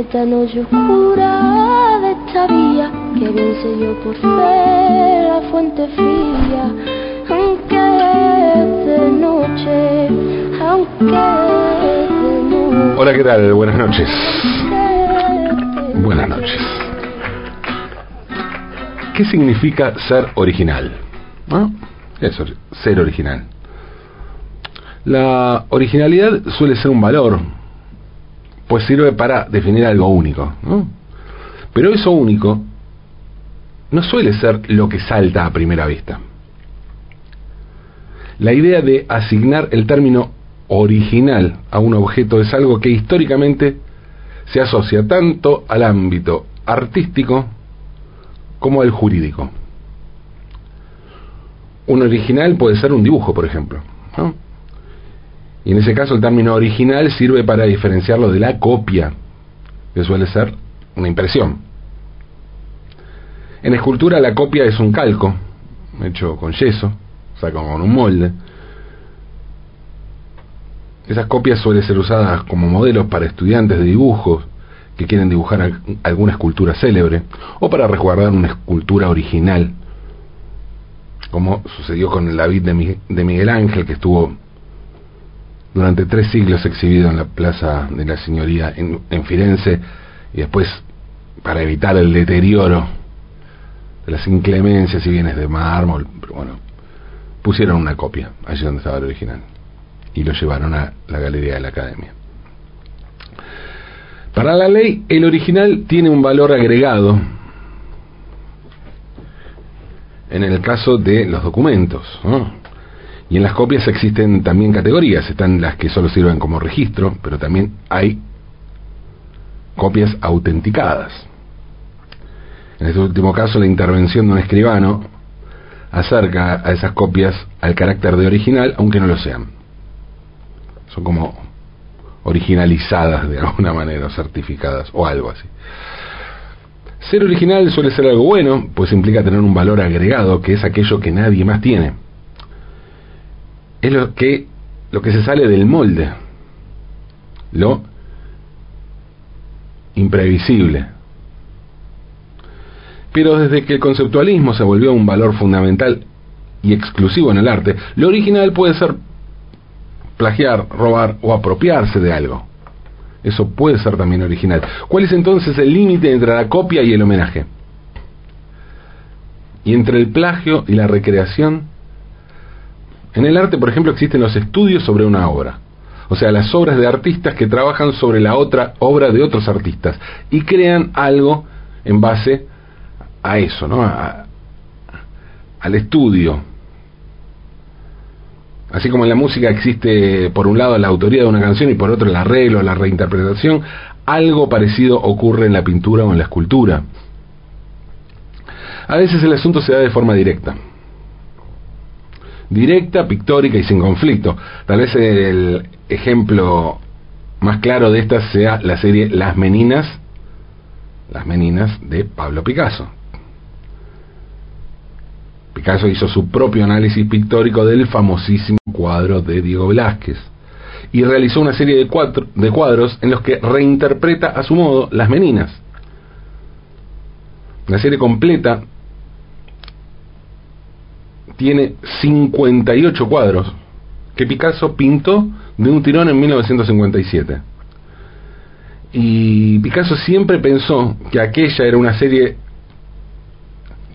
esta noche oscura de esta vía que vence yo por fe la fuente fría aunque de noche aunque de noche Hola, ¿qué tal? Buenas noches. Buenas noches. ¿Qué significa ser original? ¿No? Eso, ser original. La originalidad suele ser un valor, pues sirve para definir algo único. ¿no? Pero eso único no suele ser lo que salta a primera vista. La idea de asignar el término original a un objeto es algo que históricamente se asocia tanto al ámbito artístico como al jurídico. Un original puede ser un dibujo, por ejemplo. Y en ese caso el término original sirve para diferenciarlo de la copia, que suele ser una impresión. En escultura la copia es un calco, hecho con yeso, o sea, con un molde. Esas copias suelen ser usadas como modelos para estudiantes de dibujos que quieren dibujar al- alguna escultura célebre o para resguardar una escultura original, como sucedió con el David de Miguel Ángel que estuvo durante tres siglos exhibido en la Plaza de la Señoría en, en Firenze y después para evitar el deterioro de las inclemencias y bienes de mármol, bueno, pusieron una copia allí donde estaba el original y lo llevaron a la galería de la academia. Para la ley, el original tiene un valor agregado en el caso de los documentos. ¿no? Y en las copias existen también categorías. Están las que solo sirven como registro, pero también hay copias autenticadas. En este último caso, la intervención de un escribano acerca a esas copias al carácter de original, aunque no lo sean. Son como originalizadas de alguna manera, certificadas, o algo así. Ser original suele ser algo bueno, pues implica tener un valor agregado, que es aquello que nadie más tiene. Es lo que, lo que se sale del molde, lo imprevisible. Pero desde que el conceptualismo se volvió un valor fundamental y exclusivo en el arte, lo original puede ser plagiar, robar o apropiarse de algo. Eso puede ser también original. ¿Cuál es entonces el límite entre la copia y el homenaje? Y entre el plagio y la recreación. En el arte, por ejemplo, existen los estudios sobre una obra. O sea, las obras de artistas que trabajan sobre la otra obra de otros artistas y crean algo en base a eso, ¿no? A- al estudio. Así como en la música existe por un lado la autoría de una canción y por otro el arreglo, la reinterpretación, algo parecido ocurre en la pintura o en la escultura. A veces el asunto se da de forma directa. Directa, pictórica y sin conflicto. Tal vez el ejemplo más claro de estas sea la serie Las Meninas, Las Meninas de Pablo Picasso. Picasso hizo su propio análisis pictórico del famosísimo cuadro de Diego Velázquez y realizó una serie de, cuatro- de cuadros en los que reinterpreta a su modo las meninas. La serie completa tiene 58 cuadros que Picasso pintó de un tirón en 1957. Y Picasso siempre pensó que aquella era una serie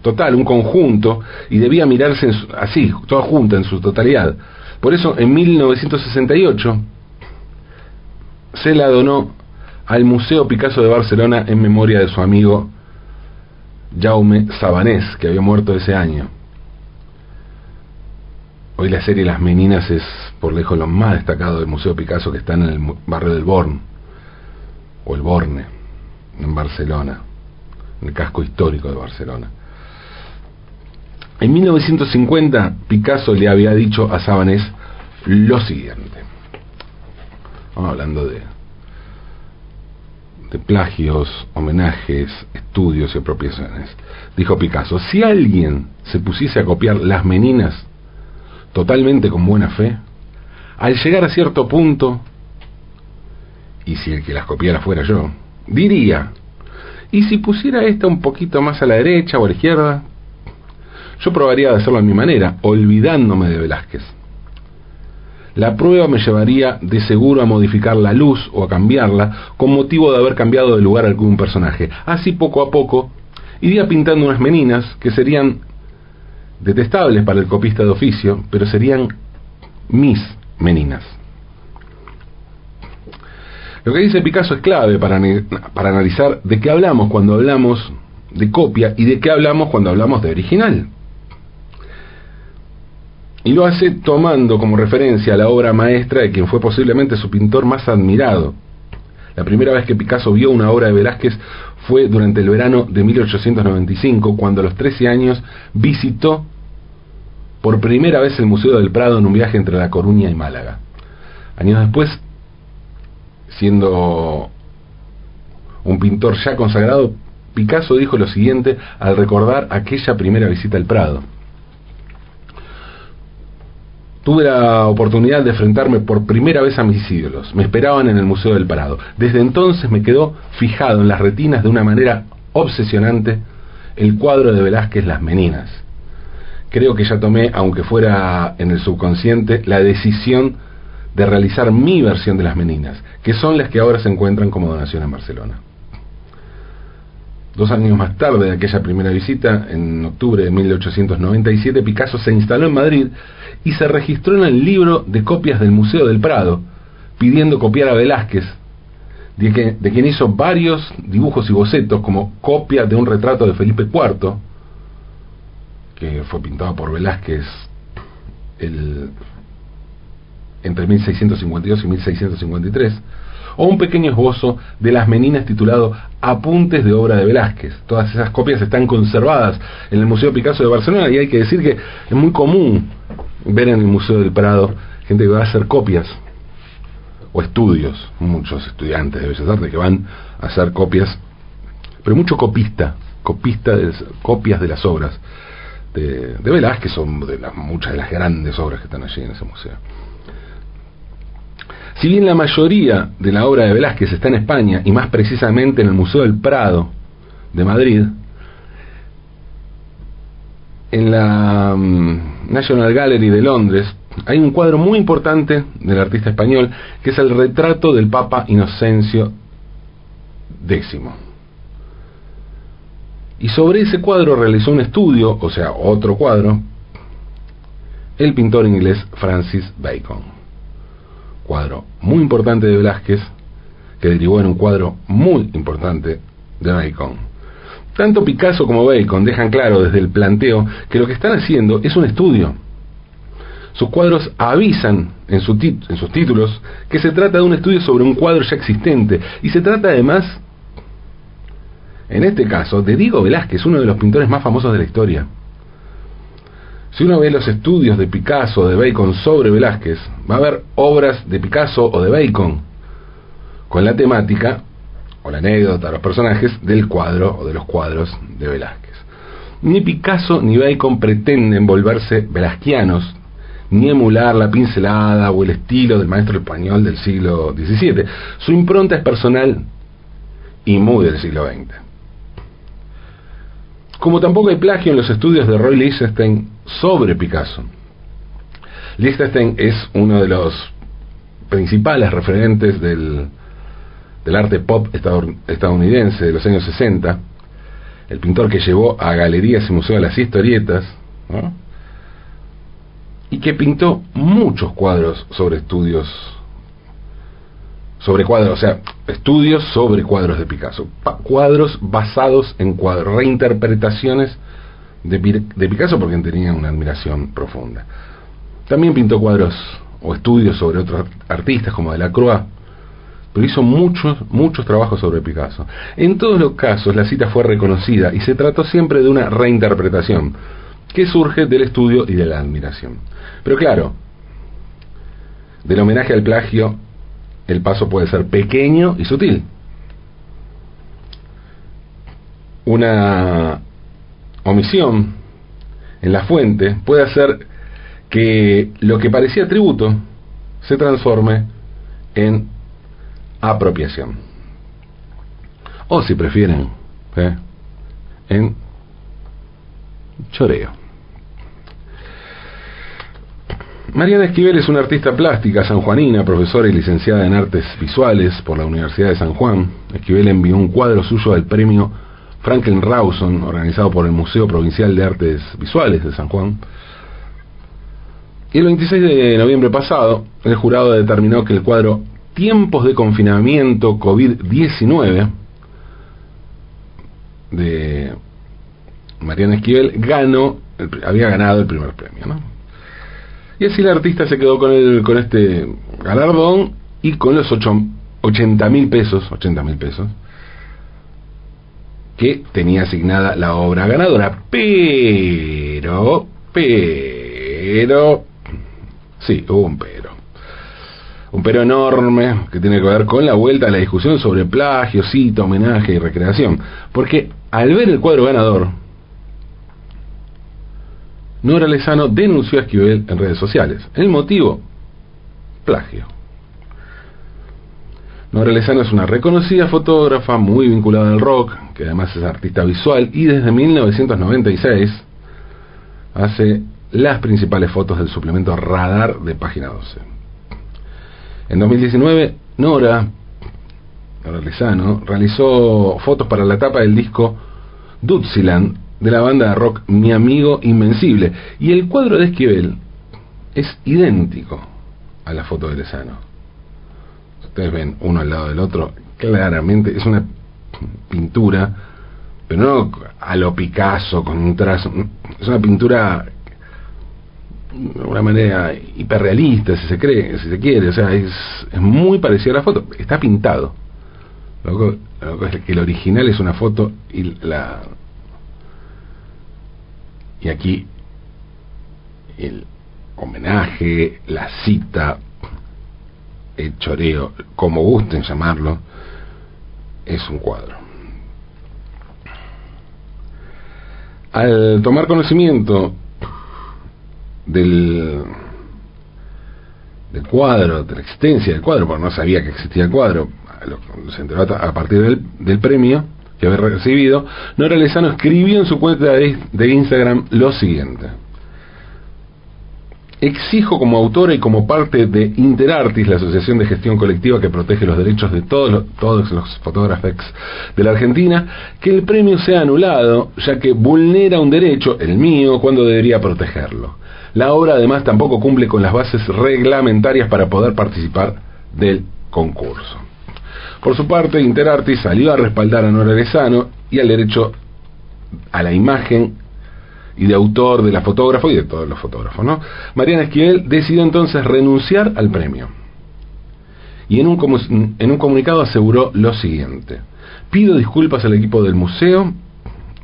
total, un conjunto, y debía mirarse su- así, toda junta, en su totalidad. Por eso, en 1968, se la donó al Museo Picasso de Barcelona en memoria de su amigo Jaume Sabanés, que había muerto ese año. Hoy la serie Las Meninas es por lejos lo más destacado del Museo Picasso que está en el barrio del Born, o el Borne, en Barcelona, en el casco histórico de Barcelona. En 1950 Picasso le había dicho a Sabanés lo siguiente. Vamos hablando de, de plagios, homenajes, estudios y apropiaciones. Dijo Picasso, si alguien se pusiese a copiar las meninas totalmente con buena fe, al llegar a cierto punto, y si el que las copiara fuera yo, diría, ¿y si pusiera esta un poquito más a la derecha o a la izquierda? Yo probaría de hacerlo a mi manera, olvidándome de Velázquez. La prueba me llevaría de seguro a modificar la luz o a cambiarla con motivo de haber cambiado de lugar algún personaje. Así poco a poco iría pintando unas meninas que serían detestables para el copista de oficio, pero serían mis meninas. Lo que dice Picasso es clave para, para analizar de qué hablamos cuando hablamos de copia y de qué hablamos cuando hablamos de original. Y lo hace tomando como referencia la obra maestra de quien fue posiblemente su pintor más admirado. La primera vez que Picasso vio una obra de Velázquez fue durante el verano de 1895, cuando a los 13 años visitó por primera vez el Museo del Prado en un viaje entre La Coruña y Málaga. Años después, siendo un pintor ya consagrado, Picasso dijo lo siguiente al recordar aquella primera visita al Prado. Tuve la oportunidad de enfrentarme por primera vez a mis ídolos. Me esperaban en el Museo del Prado. Desde entonces me quedó fijado en las retinas de una manera obsesionante el cuadro de Velázquez Las Meninas. Creo que ya tomé, aunque fuera en el subconsciente, la decisión de realizar mi versión de Las Meninas, que son las que ahora se encuentran como donación en Barcelona. Dos años más tarde de aquella primera visita, en octubre de 1897, Picasso se instaló en Madrid y se registró en el libro de copias del Museo del Prado, pidiendo copiar a Velázquez, de, de quien hizo varios dibujos y bocetos como copia de un retrato de Felipe IV, que fue pintado por Velázquez el, entre 1652 y 1653, o un pequeño esbozo de las meninas titulado Apuntes de obra de Velázquez. Todas esas copias están conservadas en el Museo Picasso de Barcelona y hay que decir que es muy común ver en el Museo del Prado gente que va a hacer copias o estudios, muchos estudiantes de Bellas Artes que van a hacer copias, pero mucho copista, copista de copias de las obras de, Velázquez, son de las, muchas de las grandes obras que están allí en ese museo. Si bien la mayoría de la obra de Velázquez está en España, y más precisamente en el Museo del Prado de Madrid, en la mm, National Gallery de Londres hay un cuadro muy importante del artista español, que es el retrato del Papa Inocencio X. Y sobre ese cuadro realizó un estudio, o sea, otro cuadro, el pintor inglés Francis Bacon cuadro muy importante de Velázquez, que derivó en un cuadro muy importante de Bacon. Tanto Picasso como Bacon dejan claro desde el planteo que lo que están haciendo es un estudio. Sus cuadros avisan en, en sus títulos que se trata de un estudio sobre un cuadro ya existente y se trata además, en este caso, de Diego Velázquez, uno de los pintores más famosos de la historia. Si uno ve los estudios de Picasso o de Bacon sobre Velázquez, va a ver obras de Picasso o de Bacon con la temática o la anécdota, los personajes del cuadro o de los cuadros de Velázquez. Ni Picasso ni Bacon pretenden volverse velasquianos, ni emular la pincelada o el estilo del maestro español del siglo XVII. Su impronta es personal y muy del siglo XX. Como tampoco hay plagio en los estudios de Roy Lichtenstein sobre Picasso. Lichtenstein es uno de los principales referentes del, del arte pop estadounidense de los años 60, el pintor que llevó a galerías y museos las historietas, y que pintó muchos cuadros sobre estudios sobre cuadros, o sea, estudios sobre cuadros de Picasso, cuadros basados en cuadros, reinterpretaciones de, Picasso porque tenía una admiración profunda. También pintó cuadros o estudios sobre otros artistas como Delacroix, pero hizo muchos, muchos trabajos sobre Picasso. En todos los casos la cita fue reconocida y se trató siempre de una reinterpretación que surge del estudio y de la admiración. Pero claro, del homenaje al plagio el paso puede ser pequeño y sutil. Una omisión en la fuente puede hacer que lo que parecía tributo se transforme en apropiación. o si prefieren, ¿eh? en choreo. Mariana Esquivel es una artista plástica sanjuanina, profesora y licenciada en artes visuales por la Universidad de San Juan. Esquivel envió un cuadro suyo al premio Franklin Rawson, organizado por el Museo Provincial de Artes Visuales de San Juan. Y el 26 de noviembre pasado, el jurado determinó que el cuadro Tiempos de confinamiento COVID-19 de Mariana Esquivel ganó, había ganado el primer premio, ¿no? Y así el artista se quedó con, el, con este galardón y con los 80 mil pesos, 80 mil pesos, que tenía asignada la obra ganadora. Pero, pero, sí, hubo un pero. Un pero enorme que tiene que ver con la vuelta a la discusión sobre plagio, cita, homenaje y recreación. Porque al ver el cuadro ganador, Nora Lezano denunció a Esquivel en redes sociales. El motivo, plagio. Nora Lezano es una reconocida fotógrafa muy vinculada al rock, que además es artista visual y desde 1996 hace las principales fotos del suplemento Radar de Página 12. En 2019, Nora, Lezano realizó fotos para la tapa del disco Dutziland de la banda de rock Mi Amigo Invencible. Y el cuadro de Esquivel es idéntico a la foto de Lezano. Ustedes ven uno al lado del otro, claramente es una pintura, pero no a lo Picasso, con un trazo, es una pintura de una manera hiperrealista, si se cree, si se quiere, o sea, es, es muy parecida a la foto, está pintado. Lo que, es que el original es una foto y la, y aquí el homenaje, la cita, el choreo, como gusten llamarlo, es un cuadro. Al tomar conocimiento del, del cuadro, de la existencia del cuadro, porque no sabía que existía el cuadro, se enteró a partir del, premio, que había recibido, Nora Lezano escribió en su cuenta de Instagram lo siguiente. Exijo como autora y como parte de Interartis, la asociación de gestión colectiva que protege los derechos de todos los, todos los fotógrafos de la Argentina, que el premio sea anulado, ya que vulnera un derecho, el mío, cuando debería protegerlo. La obra además tampoco cumple con las bases reglamentarias para poder participar del concurso. Por su parte, Interartis salió a respaldar a Nora Lezano y al derecho a la imagen y de autor de la fotógrafo y de todos los fotógrafos. ¿no? Mariana Esquivel decidió entonces renunciar al premio. Y en un, en un comunicado aseguró lo siguiente. Pido disculpas al equipo del museo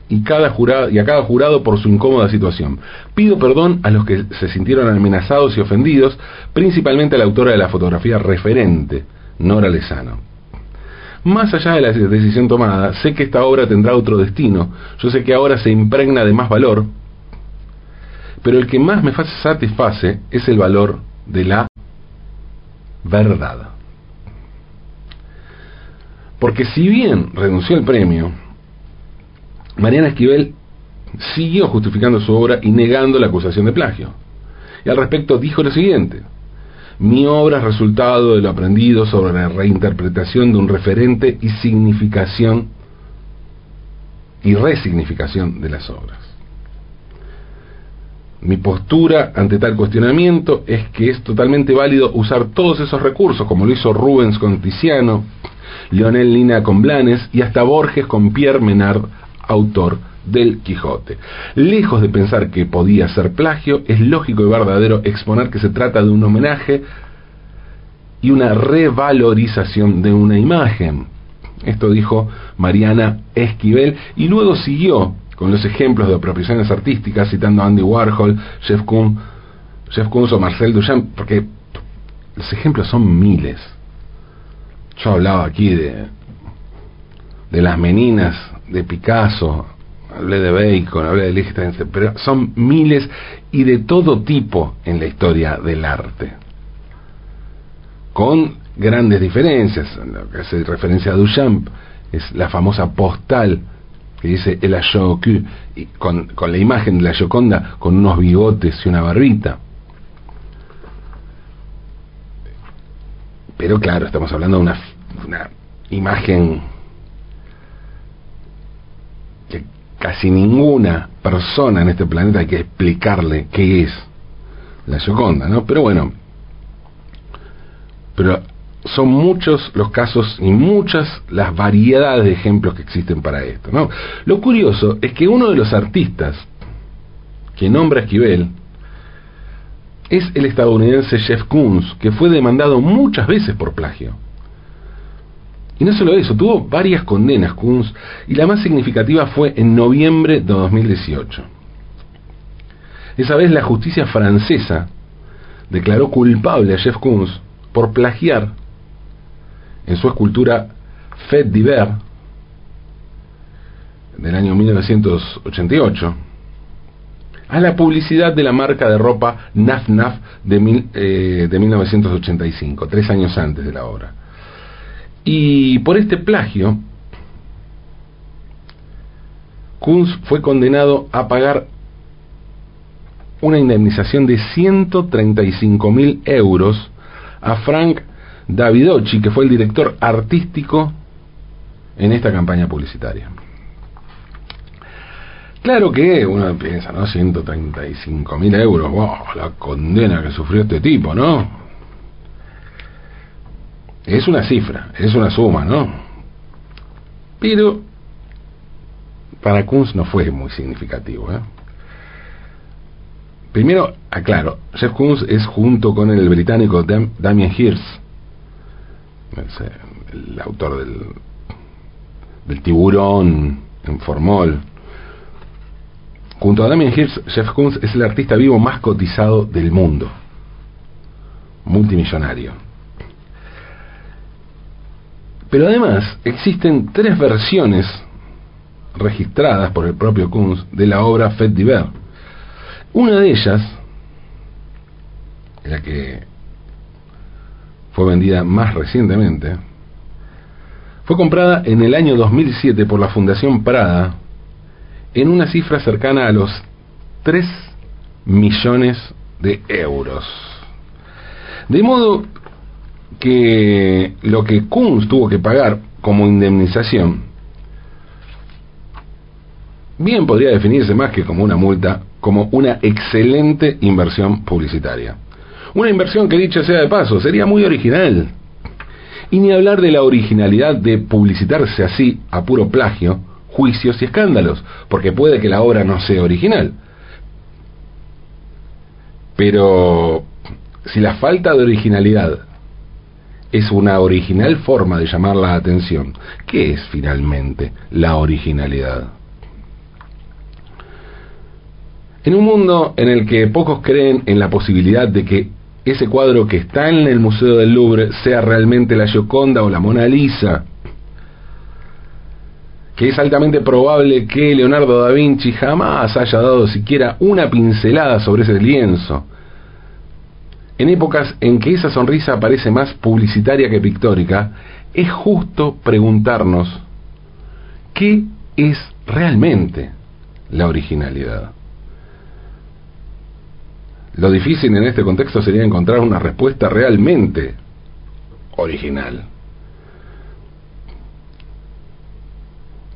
y, y a cada jurado por su incómoda situación. Pido perdón a los que se sintieron amenazados y ofendidos, principalmente a la autora de la fotografía referente, Nora Lezano. Más allá de la decisión tomada, sé que esta obra tendrá otro destino. Yo sé que ahora se impregna de más valor, pero el que más me satisface es el valor de la verdad. Porque si bien renunció al premio, Mariana Esquivel siguió justificando su obra y negando la acusación de plagio. Y al respecto dijo lo siguiente, mi obra es resultado de lo aprendido sobre la reinterpretación de un referente y significación y resignificación de las obras. Mi postura ante tal cuestionamiento es que es totalmente válido usar todos esos recursos, como lo hizo Rubens con Tiziano, Leonel Lina con Blanes y hasta Borges con Pierre Menard, autor del Quijote. Lejos de pensar que podía ser plagio, es lógico y verdadero exponer que se trata de un homenaje y una revalorización de una imagen. Esto dijo Mariana Esquivel y luego siguió con los ejemplos de apropiaciones artísticas citando Andy Warhol, Jeff Koons, Jeff Koons o Marcel Duchamp, porque los ejemplos son miles. Yo hablaba aquí de, de las meninas de Picasso, hablé de Bacon, hablé de Lichtenstein, pero son miles y de todo tipo en la historia del arte. Con grandes diferencias, en lo que hace referencia a Duchamp, es la famosa postal que dice el Ayoku, con, con la imagen de la Yoconda con unos bigotes y una barbita. Pero claro, estamos hablando de una, una imagen que casi ninguna persona en este planeta hay que explicarle qué es la Yoconda, ¿no? Pero bueno, pero son muchos los casos y muchas las variedades de ejemplos que existen para esto. ¿no? Lo curioso es que uno de los artistas que nombra Esquivel es el estadounidense Jeff Koons, que fue demandado muchas veces por plagio. Y no solo eso, tuvo varias condenas Koons, y la más significativa fue en noviembre de 2018. Esa vez la justicia francesa declaró culpable a Jeff Koons por plagiar en su escultura Fête d'hiver del año 1988 a la publicidad de la marca de ropa Naf Naf de, eh, de 1985, tres años antes de la obra. Y por este plagio, Kunz fue condenado a pagar una indemnización de 135 mil euros a Frank Davidocci, que fue el director artístico en esta campaña publicitaria. Claro que uno piensa, ¿no? 135 mil euros, wow, la condena que sufrió este tipo, ¿no? Es una cifra, es una suma, ¿no? Pero para Kunz no fue muy significativo, ¿eh? Primero, aclaro, Jeff Koons es junto con el británico Damien Hirst, el autor del, del tiburón en Formol. Junto a Damien Hirst, Jeff Koons es el artista vivo más cotizado del mundo, multimillonario. Pero además existen tres versiones registradas por el propio Kunz de la obra Fête d'hiver. Una de ellas, la que fue vendida más recientemente, fue comprada en el año 2007 por la Fundación Prada en una cifra cercana a los 3 millones de euros. De modo que lo que Kunz tuvo que pagar como indemnización, bien podría definirse más que como una multa, como una excelente inversión publicitaria. Una inversión que dicho sea de paso, sería muy original. Y ni hablar de la originalidad de publicitarse así a puro plagio, juicios y escándalos, porque puede que la obra no sea original. Pero si la falta de originalidad es una original forma de llamar la atención, ¿qué es finalmente la originalidad? En un mundo en el que pocos creen en la posibilidad de que ese cuadro que está en el Museo del Louvre sea realmente la Gioconda o la Mona Lisa, que es altamente probable que Leonardo da Vinci jamás haya dado siquiera una pincelada sobre ese lienzo. En épocas en que esa sonrisa parece más publicitaria que pictórica, es justo preguntarnos qué es realmente la originalidad. Lo difícil en este contexto sería encontrar una respuesta realmente original.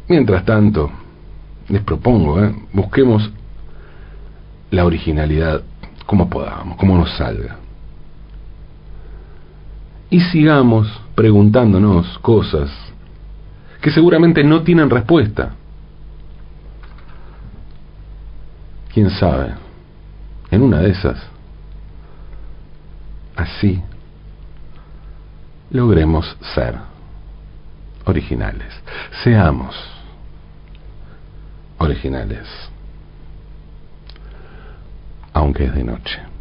Mientras tanto, les propongo, ¿eh? busquemos la originalidad como podamos, como nos salga. Y sigamos preguntándonos cosas que seguramente no tienen respuesta. ¿Quién sabe? En una de esas, así logremos ser originales. Seamos originales, aunque es de noche.